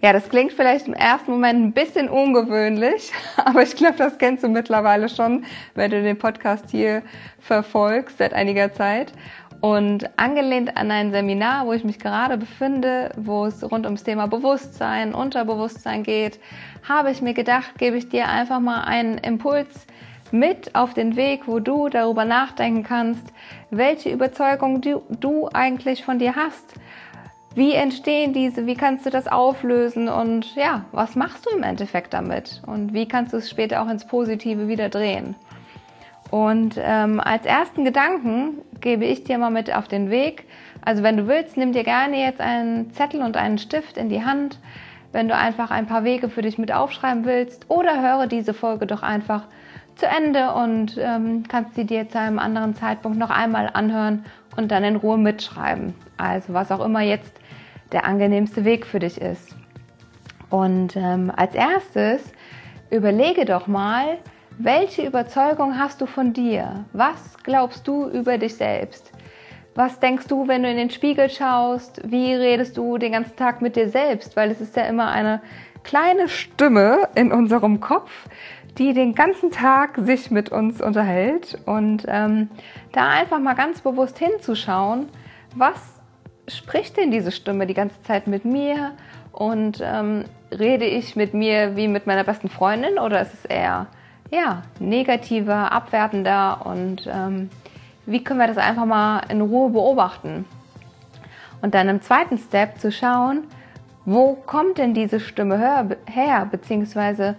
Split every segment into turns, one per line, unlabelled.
Ja, das klingt vielleicht im ersten Moment ein bisschen ungewöhnlich, aber ich glaube, das kennst du mittlerweile schon, wenn du den Podcast hier verfolgst seit einiger Zeit. Und angelehnt an ein Seminar, wo ich mich gerade befinde, wo es rund ums Thema Bewusstsein, Unterbewusstsein geht, habe ich mir gedacht, gebe ich dir einfach mal einen Impuls mit auf den Weg, wo du darüber nachdenken kannst, welche Überzeugung du, du eigentlich von dir hast wie entstehen diese? Wie kannst du das auflösen? Und ja, was machst du im Endeffekt damit? Und wie kannst du es später auch ins Positive wieder drehen? Und ähm, als ersten Gedanken gebe ich dir mal mit auf den Weg. Also wenn du willst, nimm dir gerne jetzt einen Zettel und einen Stift in die Hand, wenn du einfach ein paar Wege für dich mit aufschreiben willst. Oder höre diese Folge doch einfach zu Ende und ähm, kannst sie dir zu einem anderen Zeitpunkt noch einmal anhören und dann in Ruhe mitschreiben. Also was auch immer jetzt der angenehmste Weg für dich ist. Und ähm, als erstes überlege doch mal, welche Überzeugung hast du von dir? Was glaubst du über dich selbst? Was denkst du, wenn du in den Spiegel schaust? Wie redest du den ganzen Tag mit dir selbst? Weil es ist ja immer eine kleine Stimme in unserem Kopf, die den ganzen Tag sich mit uns unterhält. Und ähm, da einfach mal ganz bewusst hinzuschauen, was spricht denn diese Stimme die ganze Zeit mit mir? Und ähm, rede ich mit mir wie mit meiner besten Freundin oder ist es eher ja, negativer, abwertender? Und ähm, wie können wir das einfach mal in Ruhe beobachten? Und dann im zweiten Step zu schauen, wo kommt denn diese Stimme her, beziehungsweise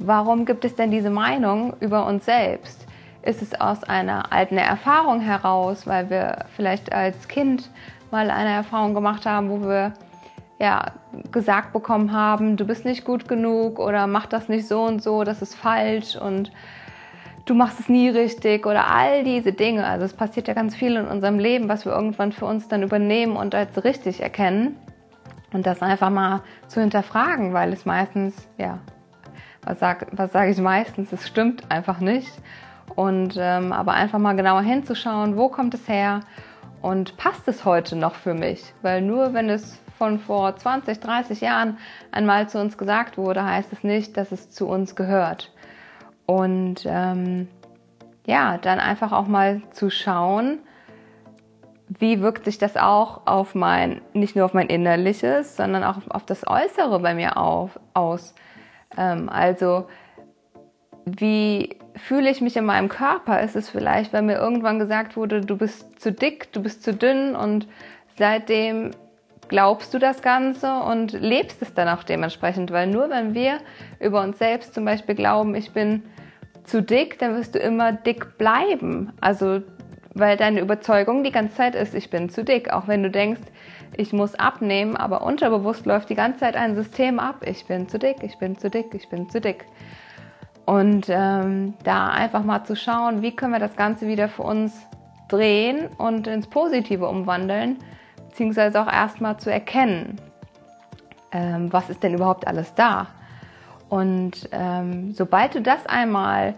warum gibt es denn diese Meinung über uns selbst? Ist es aus einer alten Erfahrung heraus, weil wir vielleicht als Kind mal eine Erfahrung gemacht haben, wo wir ja, gesagt bekommen haben, du bist nicht gut genug oder mach das nicht so und so, das ist falsch und du machst es nie richtig oder all diese Dinge. Also es passiert ja ganz viel in unserem Leben, was wir irgendwann für uns dann übernehmen und als richtig erkennen. Und das einfach mal zu hinterfragen, weil es meistens, ja, was sage was sag ich meistens, es stimmt einfach nicht. Und ähm, aber einfach mal genauer hinzuschauen, wo kommt es her und passt es heute noch für mich? Weil nur wenn es von vor 20, 30 Jahren einmal zu uns gesagt wurde, heißt es nicht, dass es zu uns gehört. Und ähm, ja, dann einfach auch mal zu schauen, wie wirkt sich das auch auf mein, nicht nur auf mein Innerliches, sondern auch auf das Äußere bei mir auf, aus. Ähm, also, wie fühle ich mich in meinem Körper? Ist es vielleicht, weil mir irgendwann gesagt wurde, du bist zu dick, du bist zu dünn und seitdem glaubst du das Ganze und lebst es dann auch dementsprechend, weil nur wenn wir über uns selbst zum Beispiel glauben, ich bin zu dick, dann wirst du immer dick bleiben. Also weil deine Überzeugung die ganze Zeit ist, ich bin zu dick, auch wenn du denkst, ich muss abnehmen, aber unterbewusst läuft die ganze Zeit ein System ab, ich bin zu dick, ich bin zu dick, ich bin zu dick. Und ähm, da einfach mal zu schauen, wie können wir das Ganze wieder für uns drehen und ins Positive umwandeln, beziehungsweise auch erstmal zu erkennen, ähm, was ist denn überhaupt alles da. Und ähm, sobald du das einmal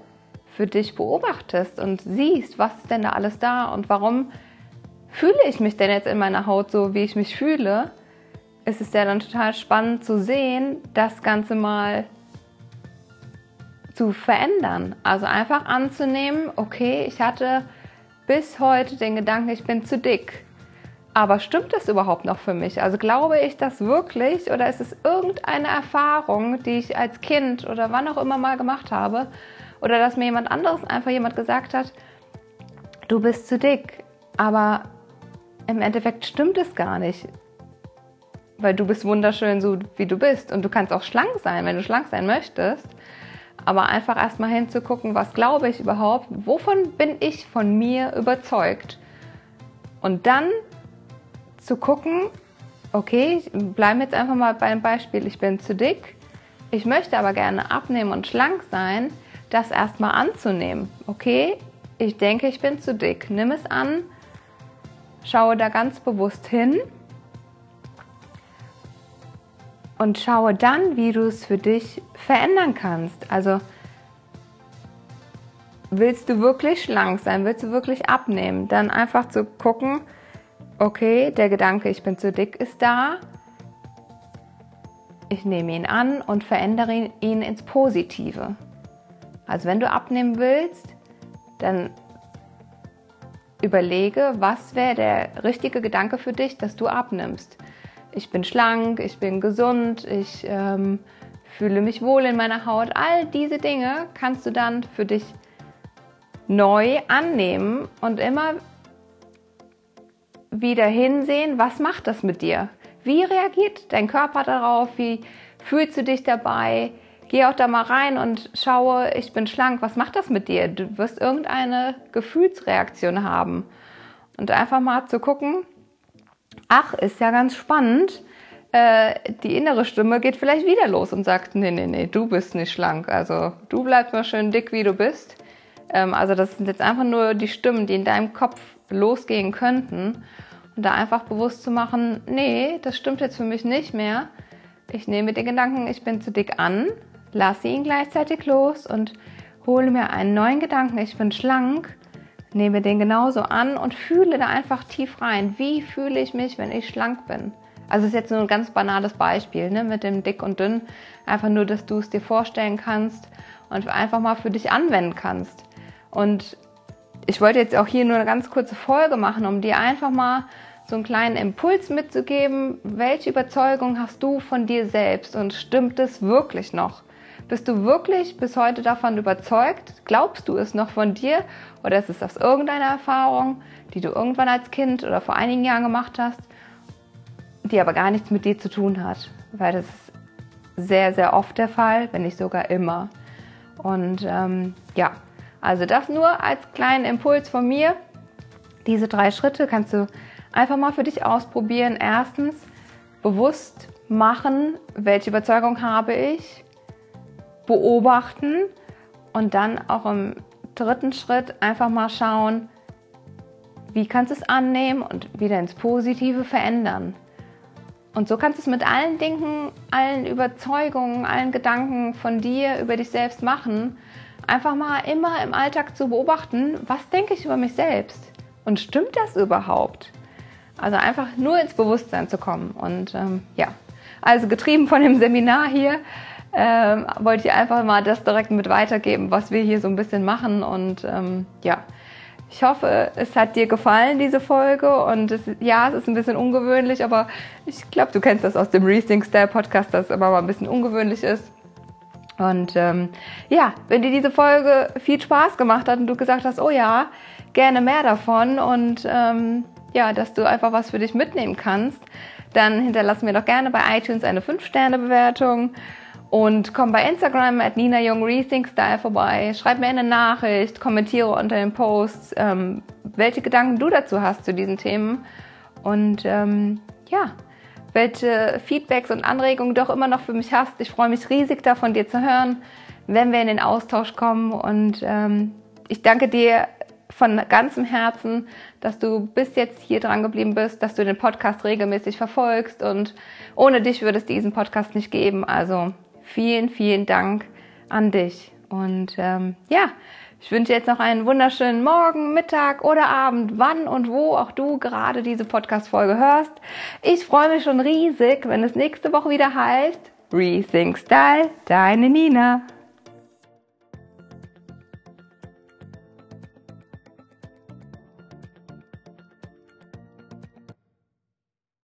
für dich beobachtest und siehst, was ist denn da alles da und warum fühle ich mich denn jetzt in meiner Haut so, wie ich mich fühle, ist es ja dann total spannend zu sehen, das Ganze mal zu verändern. Also einfach anzunehmen, okay, ich hatte bis heute den Gedanken, ich bin zu dick. Aber stimmt das überhaupt noch für mich? Also glaube ich das wirklich oder ist es irgendeine Erfahrung, die ich als Kind oder wann auch immer mal gemacht habe? Oder dass mir jemand anderes einfach jemand gesagt hat, du bist zu dick. Aber im Endeffekt stimmt es gar nicht. Weil du bist wunderschön so, wie du bist. Und du kannst auch schlank sein, wenn du schlank sein möchtest. Aber einfach erstmal hinzugucken, was glaube ich überhaupt, wovon bin ich von mir überzeugt. Und dann zu gucken, okay, bleiben jetzt einfach mal beim Beispiel, ich bin zu dick. ich möchte aber gerne abnehmen und schlank sein, das erstmal anzunehmen. Okay, ich denke, ich bin zu dick. Nimm es an, schaue da ganz bewusst hin und schaue dann, wie du es für dich verändern kannst. Also willst du wirklich schlank sein, willst du wirklich abnehmen, dann einfach zu gucken, okay, der Gedanke, ich bin zu dick, ist da. Ich nehme ihn an und verändere ihn ins Positive. Also wenn du abnehmen willst, dann überlege, was wäre der richtige Gedanke für dich, dass du abnimmst. Ich bin schlank, ich bin gesund, ich ähm, fühle mich wohl in meiner Haut. All diese Dinge kannst du dann für dich neu annehmen und immer wieder hinsehen, was macht das mit dir? Wie reagiert dein Körper darauf? Wie fühlst du dich dabei? Geh auch da mal rein und schaue, ich bin schlank, was macht das mit dir? Du wirst irgendeine Gefühlsreaktion haben. Und einfach mal zu gucken, ach, ist ja ganz spannend, äh, die innere Stimme geht vielleicht wieder los und sagt, nee, nee, nee, du bist nicht schlank. Also du bleibst mal schön dick, wie du bist. Ähm, also das sind jetzt einfach nur die Stimmen, die in deinem Kopf losgehen könnten. Und da einfach bewusst zu machen, nee, das stimmt jetzt für mich nicht mehr. Ich nehme den Gedanken, ich bin zu dick an lasse ihn gleichzeitig los und hole mir einen neuen Gedanken, ich bin schlank, nehme den genauso an und fühle da einfach tief rein. Wie fühle ich mich, wenn ich schlank bin? Also ist jetzt nur ein ganz banales Beispiel ne, mit dem dick und dünn. Einfach nur, dass du es dir vorstellen kannst und einfach mal für dich anwenden kannst. Und ich wollte jetzt auch hier nur eine ganz kurze Folge machen, um dir einfach mal so einen kleinen Impuls mitzugeben. Welche Überzeugung hast du von dir selbst und stimmt es wirklich noch? Bist du wirklich bis heute davon überzeugt? Glaubst du es noch von dir oder ist es aus irgendeiner Erfahrung, die du irgendwann als Kind oder vor einigen Jahren gemacht hast, die aber gar nichts mit dir zu tun hat? Weil das ist sehr, sehr oft der Fall, wenn nicht sogar immer. Und ähm, ja, also das nur als kleinen Impuls von mir. Diese drei Schritte kannst du einfach mal für dich ausprobieren. Erstens, bewusst machen, welche Überzeugung habe ich, beobachten und dann auch im dritten Schritt einfach mal schauen, wie kannst du es annehmen und wieder ins Positive verändern. Und so kannst du es mit allen Dingen, allen Überzeugungen, allen Gedanken von dir über dich selbst machen. Einfach mal immer im Alltag zu beobachten, was denke ich über mich selbst? Und stimmt das überhaupt? Also einfach nur ins Bewusstsein zu kommen. Und ähm, ja, also getrieben von dem Seminar hier ähm, wollte ich einfach mal das direkt mit weitergeben, was wir hier so ein bisschen machen. Und ähm, ja, ich hoffe, es hat dir gefallen, diese Folge. Und es, ja, es ist ein bisschen ungewöhnlich, aber ich glaube, du kennst das aus dem Rethink Style Podcast, dass es immer mal ein bisschen ungewöhnlich ist. Und ähm, ja, wenn dir diese Folge viel Spaß gemacht hat und du gesagt hast, oh ja, gerne mehr davon und ähm, ja, dass du einfach was für dich mitnehmen kannst, dann hinterlass mir doch gerne bei iTunes eine 5-Sterne-Bewertung und komm bei Instagram at Nina Jung Rethink Style vorbei. Schreib mir eine Nachricht, kommentiere unter den Posts, ähm, welche Gedanken du dazu hast zu diesen Themen. Und ähm, ja, welche Feedbacks und Anregungen du auch immer noch für mich hast. Ich freue mich riesig da von dir zu hören, wenn wir in den Austausch kommen. Und ähm, ich danke dir von ganzem Herzen, dass du bis jetzt hier dran geblieben bist, dass du den Podcast regelmäßig verfolgst und ohne dich würde es diesen Podcast nicht geben. Also vielen, vielen Dank an dich. Und ähm, ja, ich wünsche jetzt noch einen wunderschönen Morgen, Mittag oder Abend, wann und wo auch du gerade diese Podcast-Folge hörst. Ich freue mich schon riesig, wenn es nächste Woche wieder heißt Rethink Style, deine Nina.